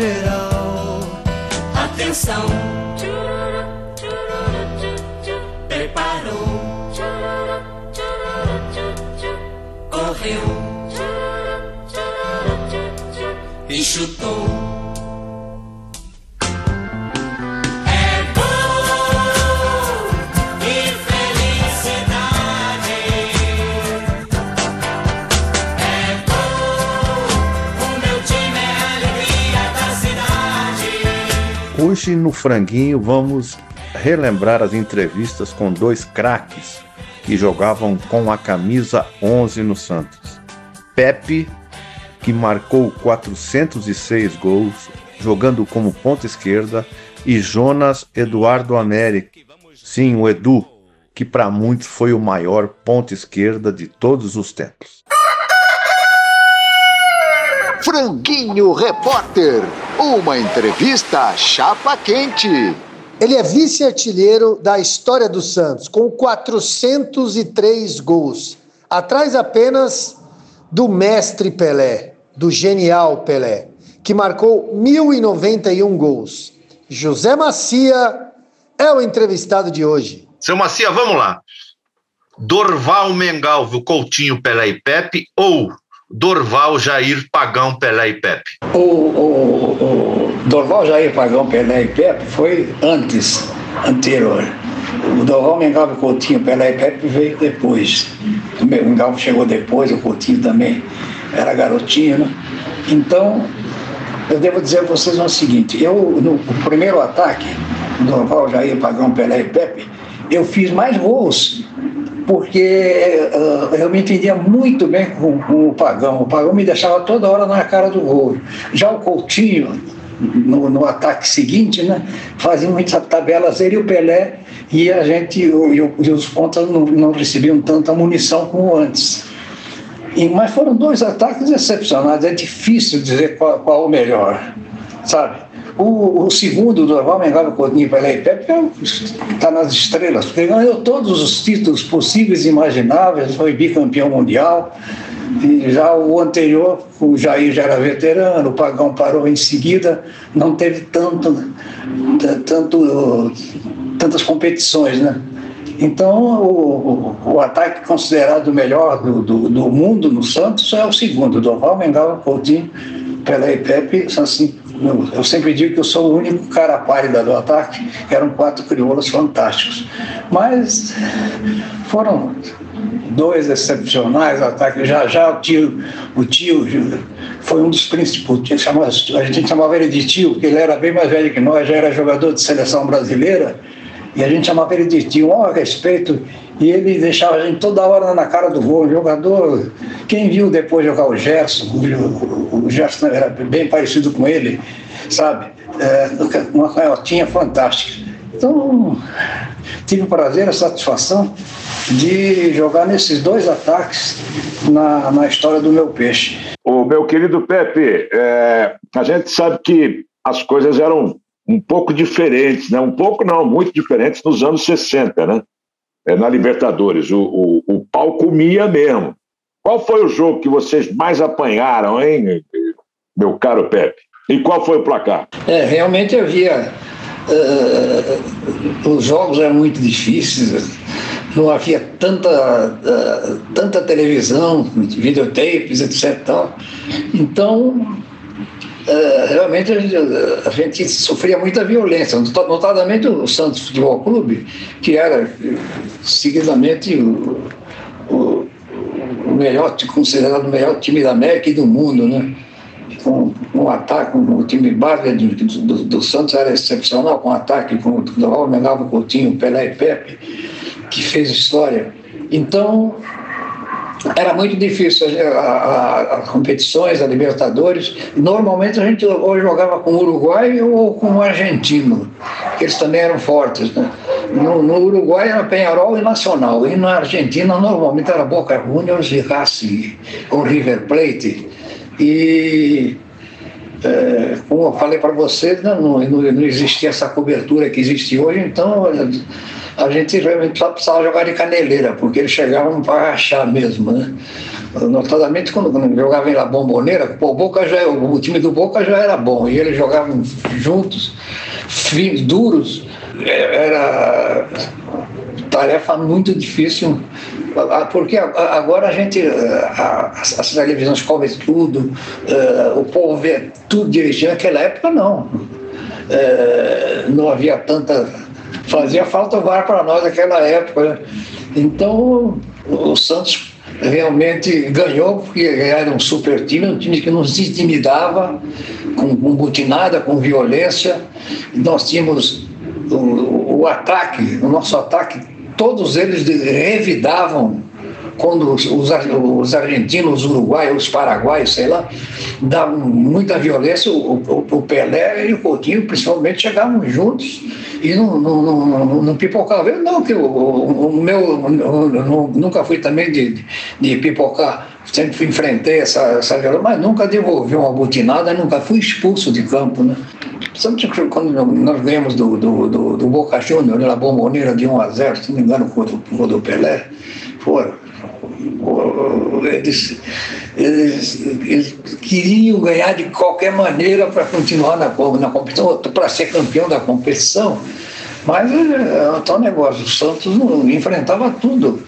geral. Atenção! Hoje no Franguinho vamos relembrar as entrevistas com dois craques que jogavam com a camisa 11 no Santos. Pepe, que marcou 406 gols jogando como ponta esquerda, e Jonas Eduardo América. Sim, o Edu, que para muitos foi o maior ponta esquerda de todos os tempos. Franguinho Repórter, uma entrevista chapa quente. Ele é vice-artilheiro da história do Santos, com 403 gols, atrás apenas do mestre Pelé, do genial Pelé, que marcou 1.091 gols. José Macia é o entrevistado de hoje. Seu Macia, vamos lá. Dorval Mengalvio, Coutinho, Pelé e Pepe ou Dorval, Jair, Pagão, Pelé e Pepe? O, o, o Dorval, Jair, Pagão, Pelé e Pepe foi antes, anterior. O Dorval, Mengalvo, Coutinho, Pelé e Pepe veio depois. O Mengalvo chegou depois, o Coutinho também era garotinho, né? Então, eu devo dizer a vocês o seguinte, eu, no primeiro ataque, Dorval, Jair, Pagão, Pelé e Pepe, eu fiz mais gols porque uh, eu me entendia muito bem com, com, o Pagão. O Pagão me deixava toda hora na cara do gol. Já o Coutinho, no, no ataque seguinte, né, fazia muitas tabelas ele e o Pelé, e a gente, e, e os pontas não, não recebiam tanta munição como antes. E, mas foram dois ataques excepcionais, é difícil dizer qual, qual o melhor, sabe? O, o segundo do Valmengado Coutinho Pelé e Pepe está nas estrelas, porque ganhou todos os títulos possíveis e imagináveis, foi bicampeão mundial. E já o anterior, o Jair já era veterano, o Pagão parou em seguida, não teve tanto, tanto, tantas competições, né? Então, o, o, ataque considerado o melhor do, do, do, mundo no Santos é o segundo, do Valmengado Coutinho, Pelé e Pepe, assim, eu sempre digo que eu sou o único cara pálida do ataque, eram quatro crioulos fantásticos. Mas foram dois excepcionais ataques. Já já o tio, o tio foi um dos principais. A gente chamava ele de tio, porque ele era bem mais velho que nós, já era jogador de seleção brasileira. E a gente chamava ele de tio, um respeito. E ele deixava a gente toda hora na cara do gol. jogador, quem viu depois jogar o Gerson, o, o Gerson era bem parecido com ele, sabe? É, uma canhotinha fantástica. Então, tive o prazer, a satisfação de jogar nesses dois ataques na, na história do meu peixe. O meu querido Pepe, é, a gente sabe que as coisas eram um pouco diferentes, né? um pouco não, muito diferentes nos anos 60, né? É, na Libertadores. O, o, o pau comia mesmo. Qual foi o jogo que vocês mais apanharam, hein, meu caro Pepe? E qual foi o placar? É, realmente havia. Uh, os jogos eram muito difíceis, não havia tanta, uh, tanta televisão, videotapes, etc. Então, uh, realmente a gente, a gente, sofria muita violência, notadamente o Santos Futebol Clube, que era seguidamente o, o, o melhor, considerado o melhor time da América e do mundo, né? com um ataque, o time base do, do, do, Santos era excepcional, com ataque com o Menava, Coutinho, Pelé e Pepe, que fez história. Então, era muito difícil as competições, a Libertadores. Normalmente a gente ou jogava com o Uruguai ou com o Argentino, que eles também eram fortes. Né? No, no, Uruguai era Penharol e Nacional, e na Argentina normalmente era Boca Juniors e Racing ou River Plate. E, é, como eu falei para você, não, não, não, existia essa cobertura que existe hoje, então a gente só precisava jogar de caneleira, porque eles chegavam para achar mesmo, né? Notadamente quando, quando em La Bomboneira, pô, o, Boca já, o time do Boca já era bom, e eles jogavam juntos, duros, é, era tarefa muito difícil porque agora a gente, as televisões cobrem tudo, o povo vê tudo direitinho, naquela época não. Não havia tanta. Fazia falta o VAR para nós naquela época. Né? Então, o Santos realmente ganhou, porque era um super time, um time que nos intimidava, com, com butinada, com violência. Nós tínhamos o, o ataque, o nosso ataque todos eles revidavam quando os, os argentinos, os uruguaios, os paraguaios, sei lá, davam muita violência, o, o, o, Pelé e o Coutinho, principalmente, chegavam juntos e não, não, não, não pipocavam. não, que o, o, meu, nunca fui também de, de pipocar, sempre enfrentei essa, essa violência, mas nunca devolvi uma butinada, nunca fui expulso de campo, né? Quando nós ganhamos do, do, do, do Boca Juniors na Bomboneira de 1 a 0, se não me engano, com o do Pelé, foram. Eles, eles, eles, queriam ganhar de qualquer maneira para continuar na, na competição, para ser campeão da competição, mas é, é um negócio, o Santos enfrentava tudo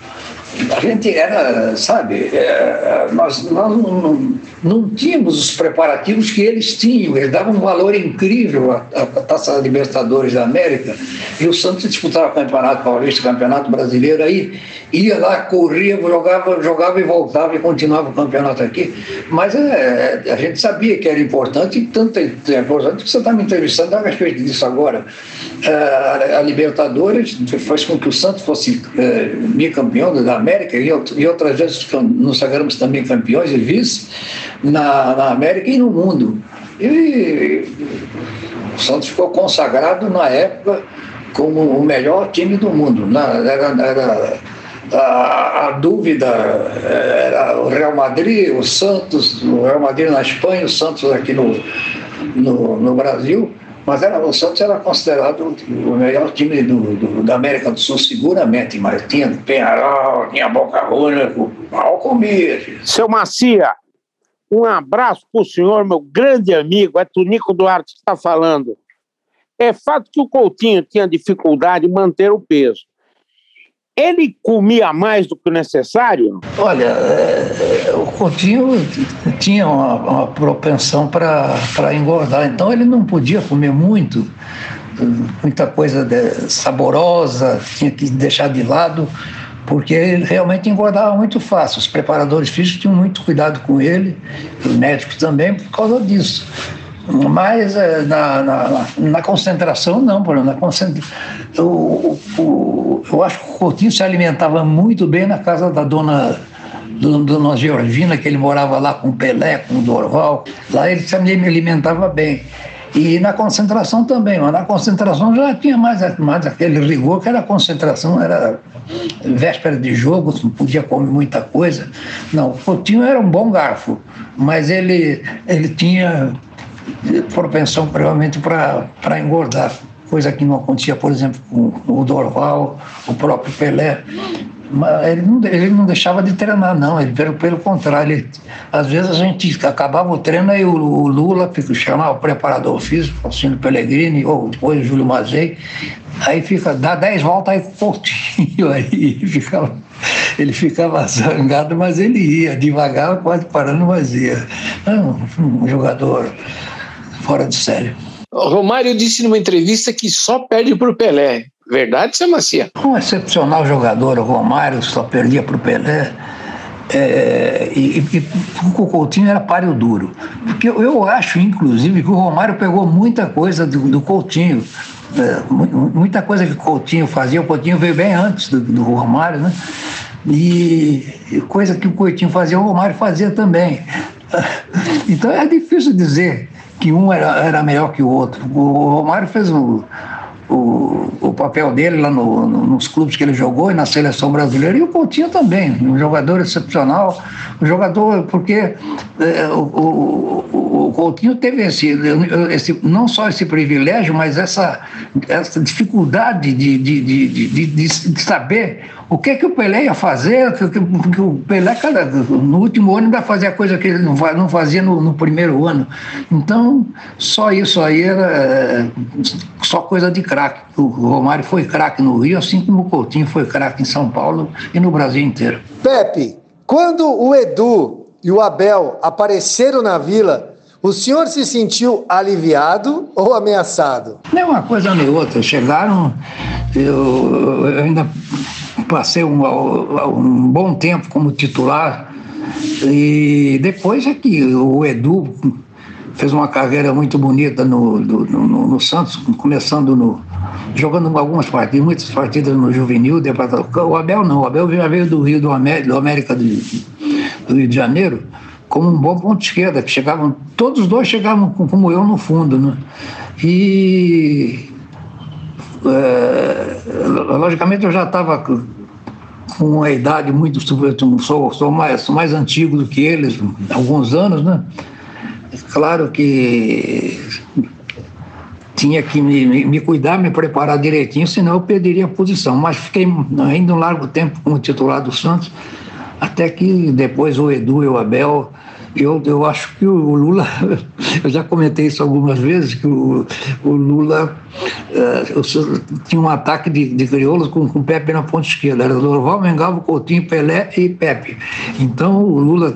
a gente era, sabe, é, nós, nós não, não, tínhamos os preparativos que eles tinham, eles davam um valor incrível à, à Taça Libertadores da América, e o Santos disputava o Campeonato Paulista, Campeonato Brasileiro, aí ia lá, corria, jogava, jogava e voltava e continuava o campeonato aqui, mas é, a gente sabia que era importante, e tanto é importante que você está me entrevistando a respeito disso agora. A Libertadores fez com que o Santos fosse é, bicampeão da América e, e outras vezes nos sagramos também campeões e vice na, na América e no mundo. E o Santos ficou consagrado na época como o melhor time do mundo. Na, era, era a, a, dúvida era o Real Madrid, o Santos, o Real Madrid na Espanha, o Santos aqui no, no, no Brasil. Mas era, o Santos era considerado o melhor time do, do, da América do Sul, seguramente, mas tinha Penharol, tinha Boca Juniors, mal comia. Seu Macia, um abraço para o senhor, meu grande amigo, é Tunico Duarte que está falando. É fato que o Coutinho tinha dificuldade em manter o peso. Ele comia mais do que o necessário? Olha, é, o Coutinho tinha uma, uma propensão para engordar, então ele não podia comer muito, muita coisa saborosa, tinha que deixar de lado, porque ele realmente engordava muito fácil. Os preparadores físicos tinham muito cuidado com ele, os médicos também, por causa disso. Mas é, na, na, na, concentração, não, por na concentra... eu, eu, eu acho que o Coutinho se alimentava muito bem na casa da dona Dona Georgina, que ele morava lá com o Pelé, com o Dorval. Lá ele também alimentava bem. E na concentração também, mas na concentração já tinha mais, mais aquele rigor, que era a concentração, era véspera de jogo, não podia comer muita coisa. Não, o Coutinho era um bom garfo, mas ele, ele tinha propensão provavelmente para engordar, coisa que não acontecia, por exemplo, com o Dorval, o próprio Pelé. ele não, ele não deixava de treinar, não. Ele, pelo, pelo contrário, ele, às vezes a gente acabava o treino e o, o Lula chamava o preparador físico, Faustino Pellegrini, ou depois o Júlio Mazei, aí fica, dá dez voltas aí com o Coutinho, aí ficava, ele ficava zangado, mas ele ia, devagar, quase parando, mas ia. Um, um jogador fora de sério. Romário disse numa entrevista que só perde para o Pelé. Verdade, seu Macia? Um excepcional jogador, o Romário só perdia para o Pelé. É, e, e, o Coutinho era páreo duro. Porque eu, eu, acho, inclusive, que o Romário pegou muita coisa do, do Coutinho. É, muita coisa que o Coutinho fazia, o Coutinho veio bem antes do, do Romário, né? E coisa que o Coutinho fazia, o Romário fazia também. Então é difícil dizer que um era, era melhor que o outro. O Romário fez o, o, o papel dele lá no, no, nos clubes que ele jogou e na seleção brasileira, e o Coutinho também, um jogador excepcional, um jogador, porque é, o, o, o, Coutinho teve esse, esse, não só esse privilégio, mas essa, essa dificuldade de, de, de, de, de saber o que que o Pelé ia fazer, que, que, que o Pelé, cada, no último ano, ainda fazia coisa que ele não, não fazia no, no, primeiro ano. Então, só isso aí era é, só coisa de craque. O Romário foi craque no Rio, assim como o Coutinho foi craque em São Paulo e no Brasil inteiro. Pepe, quando o Edu e o Abel apareceram na Vila, o senhor se sentiu aliviado ou ameaçado? Nem uma coisa nem outra. Chegaram, eu, eu ainda passei um, um, bom tempo como titular e depois é que o Edu fez uma carreira muito bonita no, no, no, Santos, começando no, jogando algumas partidas, muitas partidas no juvenil, o Abel não, o Abel já veio do Rio do América, do, América do, do Rio de Janeiro como um bom ponto de esquerda, que chegavam, todos os dois chegavam como eu no fundo, né? E é, logicamente eu já estava com uma idade muito sou, sou mais sou mais antigo do que eles, alguns anos, né? Claro que tinha que me, me cuidar, me preparar direitinho, senão eu perderia a posição. Mas fiquei ainda um largo tempo como titular do Santos, até que depois o Edu e o Abel eu, eu acho que o Lula, eu já comentei isso algumas vezes, que o, o Lula uh, tinha um ataque de, de crioulos com, com Pepe na ponta esquerda. Era Dorval, Mengalvo, Coutinho, Pelé e Pepe. Então o Lula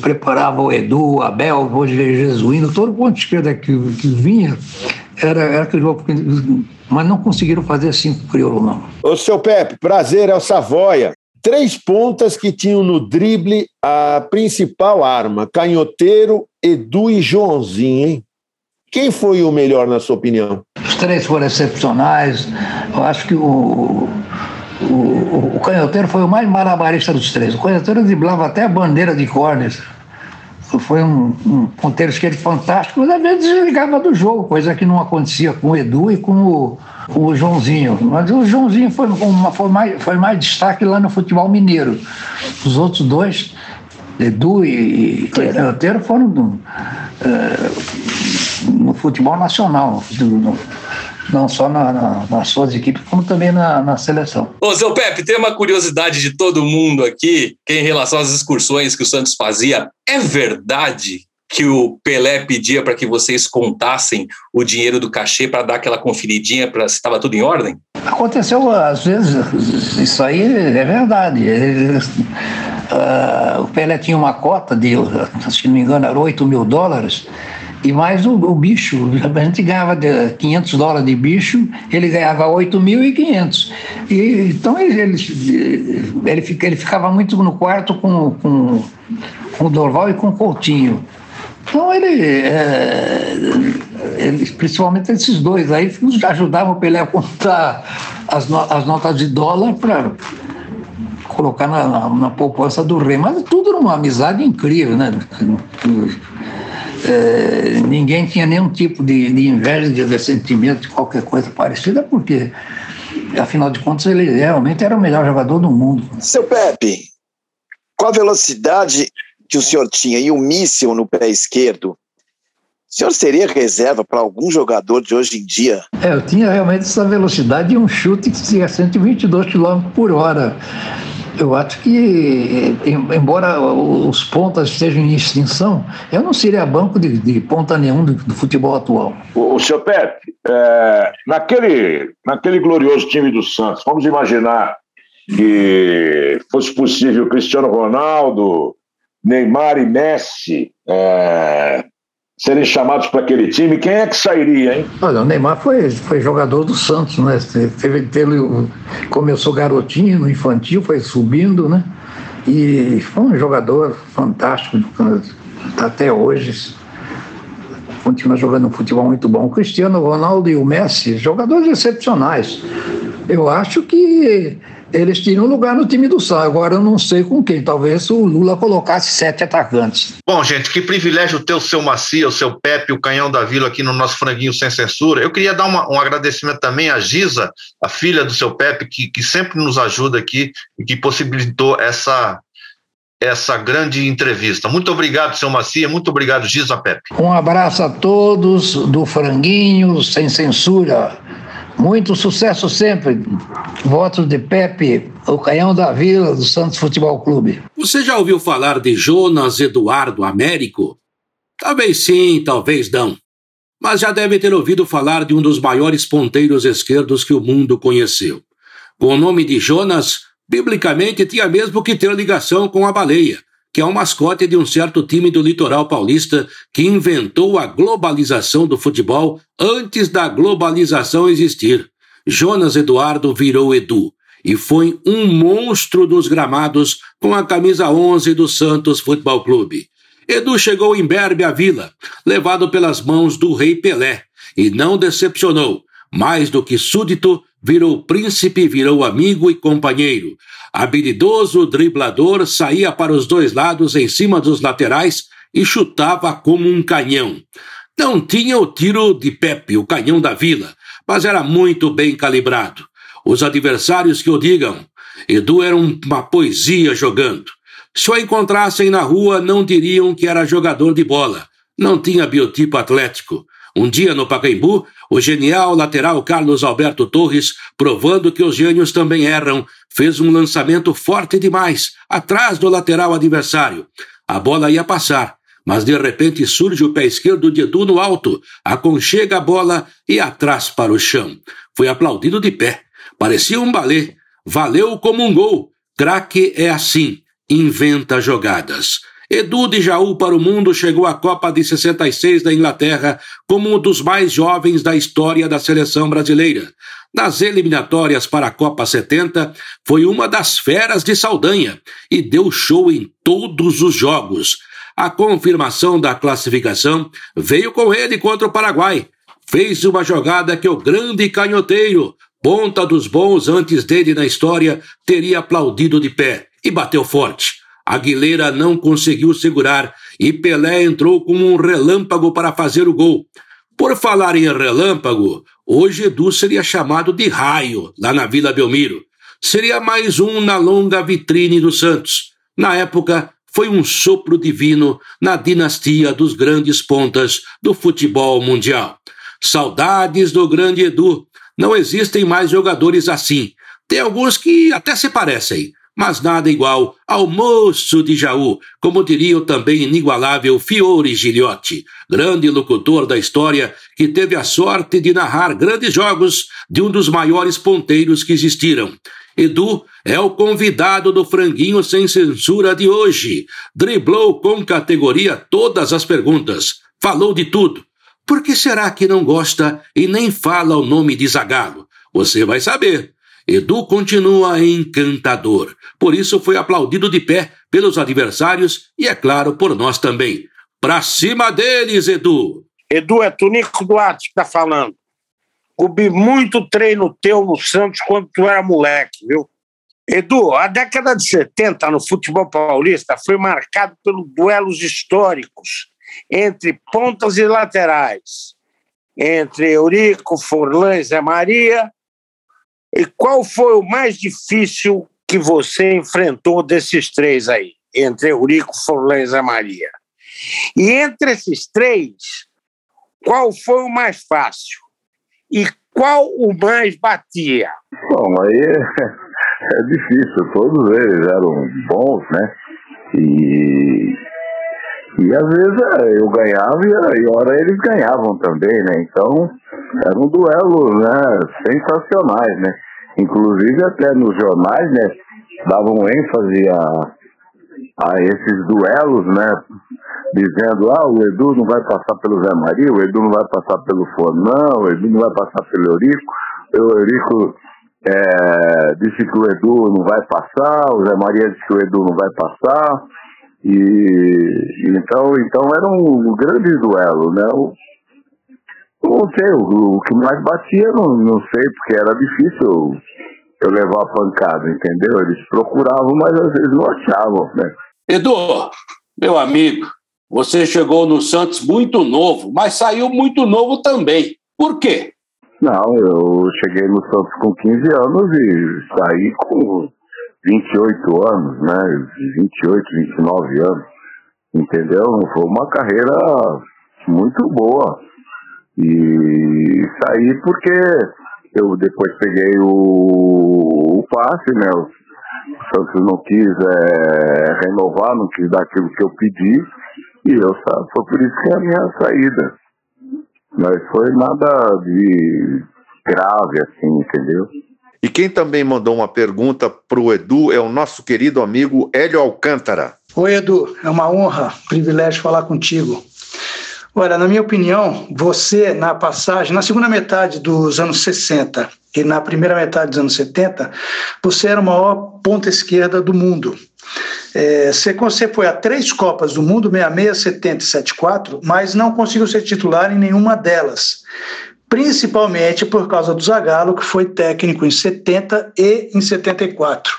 preparava o Edu, o Abel, o Jesuíno, todo o ponto esquerda que, que vinha era, era aquele jogo, mas não conseguiram fazer cinco crioulos, não. Ô, seu Pepe, prazer, é o Savoia três pontas que tinham no drible a principal arma: Canhoteiro, Edu e Joãozinho, hein? Quem foi o melhor, na sua opinião? Os três foram excepcionais. Eu acho que o, o, o Canhoteiro foi o mais malabarista dos três. O Canhoteiro driblava até a bandeira de cornes. Foi um, um ponteiro esquerdo fantástico, mas às vezes desligava do jogo, coisa que não acontecia com o Edu e com o, o Joãozinho. Mas o Joãozinho foi, uma, foi, mais, foi mais destaque lá no futebol mineiro. Os outros dois, Edu e Canhoteiro, foram do, é, no futebol nacional, no, não só na, na, nas suas equipes, como também na, na, seleção. Ô, seu Pepe, tem uma curiosidade de todo mundo aqui, que em relação às excursões que o Santos fazia. É verdade que o Pelé pedia para que vocês contassem o dinheiro do cachê para dar aquela conferidinha para se estava tudo em ordem? Aconteceu às vezes, isso aí é verdade. Ele, uh, o Pelé tinha uma cota de, se não me engano, era 8 mil dólares e mais o, o, bicho, a gente ganhava 500 dólares de bicho, ele ganhava 8.500. E, então ele, ele, ele, ficava muito no quarto com, com, com o Dorval e com o Coutinho. Então ele, é, ele, principalmente esses dois aí, ajudavam o Pelé a contar as, no, as notas de dólar para colocar na, na, na poupança do rei. Mas tudo numa amizade incrível, né? É, ninguém tinha nenhum tipo de, de inveja, de ressentimento, de qualquer coisa parecida, porque, afinal de contas, ele realmente era o melhor jogador do mundo. Seu Pepe, com a velocidade que o senhor tinha e o míssil no pé esquerdo, O senhor seria reserva para algum jogador de hoje em dia? É, eu tinha realmente essa velocidade e um chute que tinha 122 km por hora. Eu acho que, embora os pontas estejam em extinção, eu não seria banco de, de ponta nenhum do, do, futebol atual. O, o seu Pepe, é, naquele, naquele glorioso time do Santos, vamos imaginar que fosse possível Cristiano Ronaldo, Neymar e Messi é, serem chamados para aquele time, quem é que sairia, hein? Olha, o Neymar foi, foi jogador do Santos, né? Teve, teve, começou garotinho no infantil, foi subindo, né? E foi um jogador fantástico até hoje. Continua jogando um futebol muito bom. O Cristiano Ronaldo e o Messi, jogadores excepcionais. Eu acho que eles tinham lugar no time do Sá. Agora eu não sei com quem. Talvez o Lula colocasse sete atacantes. Bom, gente, que privilégio ter o seu Macia, o seu Pepe, o Canhão da Vila aqui no nosso franguinho sem censura. Eu queria dar uma, um agradecimento também à Giza, a filha do seu Pepe, que, que sempre nos ajuda aqui e que possibilitou essa, essa grande entrevista. Muito obrigado, seu Macia. Muito obrigado, Giza Pepe. Um abraço a todos do Franguinho Sem Censura. Muito sucesso sempre. Votos de Pepe, o canhão da Vila do Santos Futebol Clube. Você já ouviu falar de Jonas Eduardo Américo? Talvez sim, talvez não. Mas já deve ter ouvido falar de um dos maiores ponteiros esquerdos que o mundo conheceu. Com o nome de Jonas, biblicamente tinha mesmo que ter ligação com a baleia que é o mascote de um certo time do litoral paulista que inventou a globalização do futebol antes da globalização existir. Jonas Eduardo virou Edu e foi um monstro dos gramados com a camisa 11 do Santos Futebol Clube. Edu chegou em Berbe à Vila, levado pelas mãos do rei Pelé, e não decepcionou. Mais do que súdito, virou príncipe, virou amigo e companheiro. Habilidoso driblador, saía para os dois lados em cima dos laterais e chutava como um canhão. Não tinha o tiro de Pepe, o canhão da vila, mas era muito bem calibrado. Os adversários que o digam, Edu era uma poesia jogando. Se o encontrassem na rua, não diriam que era jogador de bola. Não tinha biotipo atlético. Um dia no Pacaembu, o genial lateral Carlos Alberto Torres, provando que os gênios também erram, fez um lançamento forte demais, atrás do lateral adversário. A bola ia passar, mas de repente surge o pé esquerdo de Edu no alto, aconchega a bola e atrás para o chão. Foi aplaudido de pé. Parecia um balé. Valeu como um gol. Craque é assim, inventa jogadas. Edu de Jaú para o mundo chegou à Copa de 66 da Inglaterra como um dos mais jovens da história da seleção brasileira. Nas eliminatórias para a Copa 70, foi uma das feras de Saldanha e deu show em todos os jogos. A confirmação da classificação veio com ele contra o Paraguai. Fez uma jogada que o grande canhoteiro, ponta dos bons antes dele na história, teria aplaudido de pé e bateu forte. Aguilera não conseguiu segurar e Pelé entrou como um relâmpago para fazer o gol. Por falar em relâmpago, hoje Edu seria chamado de raio lá na Vila Belmiro. Seria mais um na longa vitrine do Santos. Na época, foi um sopro divino na dinastia dos grandes pontas do futebol mundial. Saudades do grande Edu. Não existem mais jogadores assim. Tem alguns que até se parecem, mas nada igual ao moço de Jaú, como diria o também inigualável Fiore Giliotti, grande locutor da história que teve a sorte de narrar grandes jogos de um dos maiores ponteiros que existiram. Edu é o convidado do Franguinho Sem Censura de hoje. Driblou com categoria todas as perguntas. Falou de tudo. Por que será que não gosta e nem fala o nome de Zagalo? Você vai saber. Edu continua encantador. Por isso foi aplaudido de pé pelos adversários e, é claro, por nós também. Pra cima deles, Edu! Edu, é Tonico Duarte que tá falando. Cubi muito treino teu no Santos quando tu era moleque, viu? Edu, a década de 70 no futebol paulista foi marcado pelos duelos históricos entre pontas e laterais, entre Eurico, Forlan e Zé Maria, e qual foi o mais difícil que você enfrentou desses três aí, entre Eurico, Forlan e Maria? E entre esses três, qual foi o mais fácil? E qual o mais batia? Bom, aí é, é difícil, todos eles eram bons, né? E, e às vezes é, eu ganhava e, hora eles ganhavam também, né? Então eram duelos né, sensacionais, né? Inclusive até nos jornais, né? Davam ênfase a, a esses duelos, né? Dizendo, ah, o Edu não vai passar pelo Zé Maria, o Edu não vai passar pelo Fornão, o Edu não vai passar pelo Eurico, o Eurico é, disse que o Edu não vai passar, o Zé Maria disse que o Edu não vai passar, e então, então era um grande duelo, né? O, não sei, o, o, que mais batia, não, não sei, porque era difícil eu levar a pancada, entendeu? Eles procuravam, mas às vezes não achavam, né? Edu, meu amigo, você chegou no Santos muito novo, mas saiu muito novo também. Por quê? Não, eu cheguei no Santos com 15 anos e saí com 28 anos, né? 28, 29 anos. Entendeu? Foi uma carreira muito boa. E saí porque eu depois peguei o, o passe, né? O Santos não quis é, renovar, não quis dar aquilo que eu pedi. E eu foi por isso que é a minha saída. Mas foi nada de grave assim, entendeu? E quem também mandou uma pergunta para o Edu é o nosso querido amigo Hélio Alcântara. Oi, Edu, é uma honra, privilégio falar contigo. Olha, na minha opinião, você, na passagem, na segunda metade dos anos 60 e na primeira metade dos anos 70, você era o maior ponta esquerda do mundo. É, você foi a três Copas do Mundo, 66, 70 e 74, mas não conseguiu ser titular em nenhuma delas. Principalmente por causa do Zagallo, que foi técnico em 70 e em 74.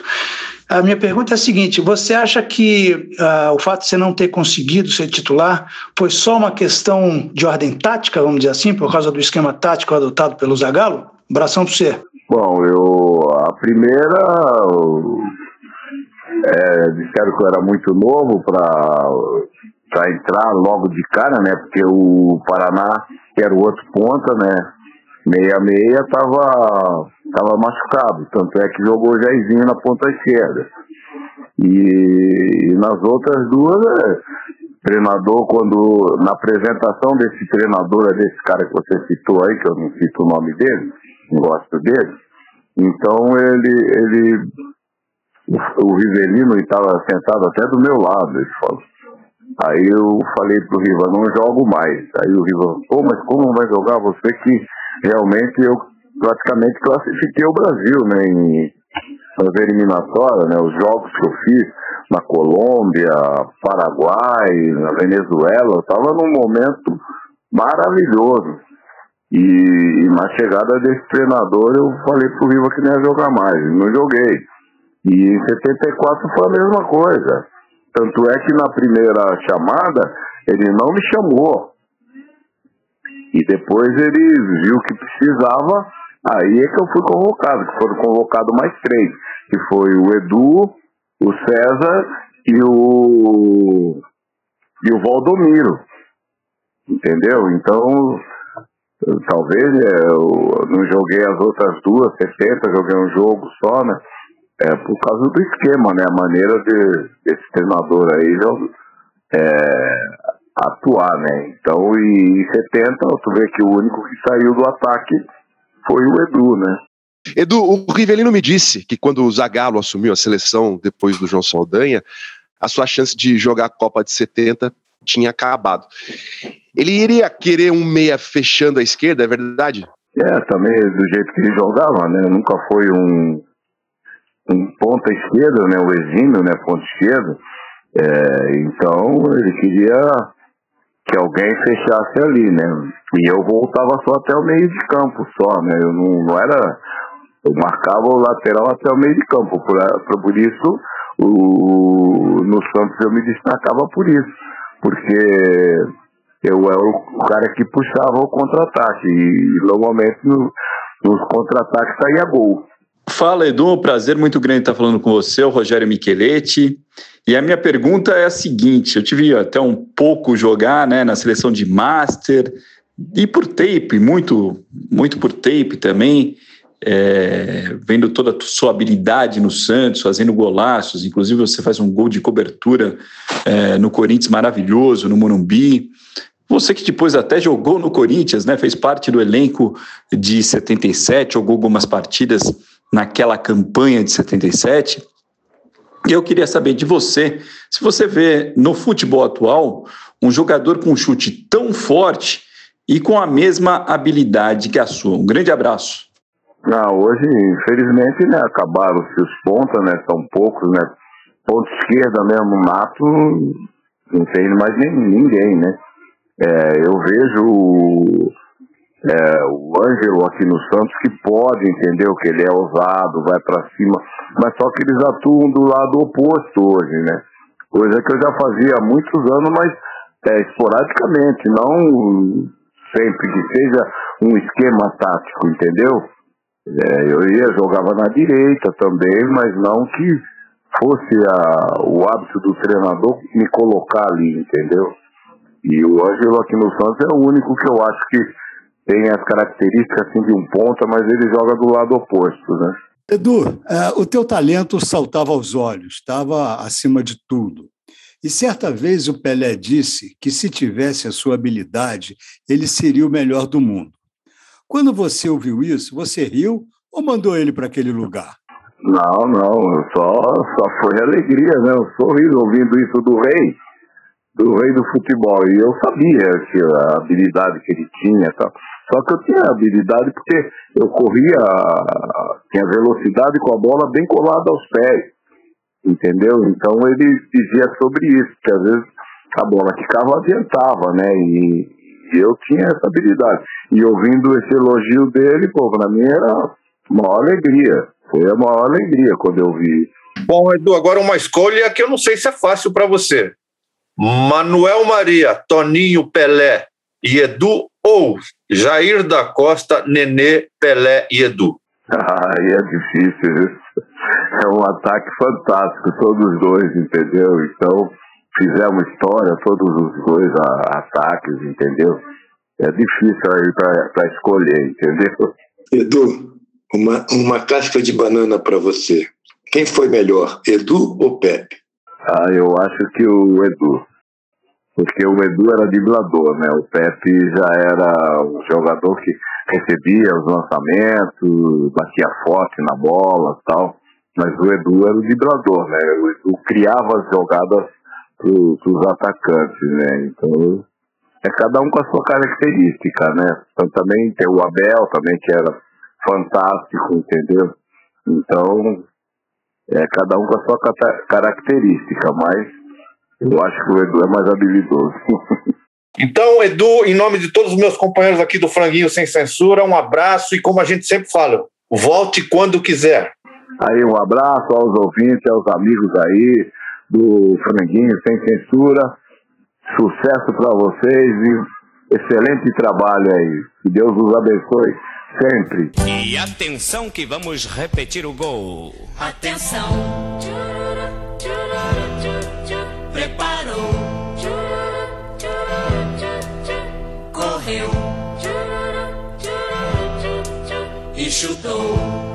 A minha pergunta é a seguinte: você acha que uh, o fato de você não ter conseguido ser titular foi só uma questão de ordem tática, vamos dizer assim, por causa do esquema tático adotado pelo Zagallo? Abração para você. Bom, eu a primeira é, disseram que eu era muito novo para entrar logo de cara, né? Porque o Paraná, que era o outro ponta, né? Meia-meia estava tava machucado, tanto é que jogou o Jairzinho na ponta esquerda. E, e nas outras duas, é, treinador, quando na apresentação desse treinador, é desse cara que você citou aí, que eu não cito o nome dele, não gosto dele, então ele, ele o Rivelino estava sentado até do meu lado, ele falou. Aí eu falei pro Riva, não jogo mais. Aí o Riva, pô, mas como vai jogar você que realmente eu praticamente classifiquei o Brasil, né, em, nas eliminatórias, né, os jogos que eu fiz na Colômbia, Paraguai, na Venezuela, eu estava num momento maravilhoso. E, na chegada desse treinador eu falei pro Riva que não ia jogar mais, não joguei. E em 74 foi a mesma coisa. Tanto é que na primeira chamada ele não me chamou. E depois ele viu que precisava, aí é que eu fui convocado, que foram convocados mais três, que foi o Edu, o César e o e o Valdomiro. Entendeu? Então, talvez é, eu não joguei as outras duas, 70, joguei um jogo só, né? É por causa do esquema, né? A maneira de, desse treinador aí é, atuar, né? Então, em 70, tu vê que o único que saiu do ataque foi o Edu, né? Edu, o Rivelino me disse que quando o Zagallo assumiu a seleção depois do João Saldanha, a sua chance de jogar a Copa de 70 tinha acabado. Ele iria querer um meia fechando a esquerda, é verdade? É, também do jeito que ele jogava, né? Nunca foi um, um ponta esquerda, né? O exímio, né? Ponta esquerda. É, então ele queria que alguém fechasse ali, né? E eu voltava só até o meio de campo, só, né? Eu não, não era. Eu marcava o lateral até o meio de campo. Por, por isso, o, no Santos eu me destacava por isso. Porque eu era o cara que puxava o contra-ataque. E normalmente no, nos contra-ataques saía gol. Fala, Edu, prazer muito grande estar falando com você, o Rogério Micheletti. E a minha pergunta é a seguinte: eu tive até um pouco jogar né, na seleção de Master, e por tape, muito, muito por tape também, é, vendo toda a sua habilidade no Santos, fazendo golaços, inclusive você faz um gol de cobertura é, no Corinthians maravilhoso, no Morumbi. Você que depois até jogou no Corinthians, né, fez parte do elenco de 77, jogou algumas partidas naquela campanha de 77. E eu queria saber de você, se você vê no futebol atual um jogador com um chute tão forte e com a mesma habilidade que a sua. Um grande abraço. Não, hoje, infelizmente, né, acabaram-se os pontas, né, são poucos, né, ponta esquerda mesmo, mato, não tem mais nem, ninguém, né. É, eu vejo é, o Ângelo aqui no Santos que pode, entendeu, que ele é ousado, vai para cima, mas só que eles atuam do lado oposto hoje, né, coisa que eu já fazia há muitos anos, mas é, esporadicamente, não sempre que seja um esquema tático, entendeu? É, eu ia, jogava na direita também, mas não que fosse a, o hábito do treinador me colocar ali, entendeu? E o Ângelo aqui no Santos é o único que eu acho que tem as características assim de um ponta, mas ele joga do lado oposto, né? Edu, uh, o teu talento saltava aos olhos, estava acima de tudo. E certa vez o Pelé disse que se tivesse a sua habilidade, ele seria o melhor do mundo. Quando você ouviu isso, você riu ou mandou ele para aquele lugar? Não, não, só, só foi alegria, né? Um sorriso ouvindo isso do rei, do rei do futebol. E eu sabia que a habilidade que ele tinha tal. Só que eu tinha habilidade porque eu corria, tinha velocidade com a bola bem colada aos pés, entendeu? Então ele dizia sobre isso, que às vezes a bola ficava adiantava, né? E, e eu tinha essa habilidade. E ouvindo esse elogio dele, pô, pra mim era uma alegria. Foi a maior alegria quando eu vi. Bom, Edu, agora uma escolha que eu não sei se é fácil para você. Manuel Maria, Toninho Pelé e Edu ou Jair da Costa, Nenê, Pelé e Edu? Aí é difícil. É um ataque fantástico, todos os dois, entendeu? Então, fizemos história, todos os dois ataques, entendeu? É difícil aí para escolher, entendeu? Edu, uma, uma casca de banana para você. Quem foi melhor, Edu ou Pepe? Ah, eu acho que o Edu. Porque o Edu era driblador, né? O Pepe já era um jogador que recebia os lançamentos, batia forte na bola tal. Mas o Edu era o driblador, né? O Edu criava as jogadas para os atacantes, né? Então, é cada um com a sua característica, né? Então, também tem o Abel, também que era fantástico, entendeu? Então, é cada um com a sua característica, mas eu acho que o Edu é mais habilidoso. Então, Edu, em nome de todos os meus companheiros aqui do Franguinho Sem Censura, um abraço e como a gente sempre fala, volte quando quiser. Aí, um abraço aos ouvintes, aos amigos aí, do Franguinho Sem Censura. Sucesso para vocês e excelente trabalho aí. Que Deus os abençoe sempre. E atenção que vamos repetir o gol. Atenção. Preparou. Correu. E chutou.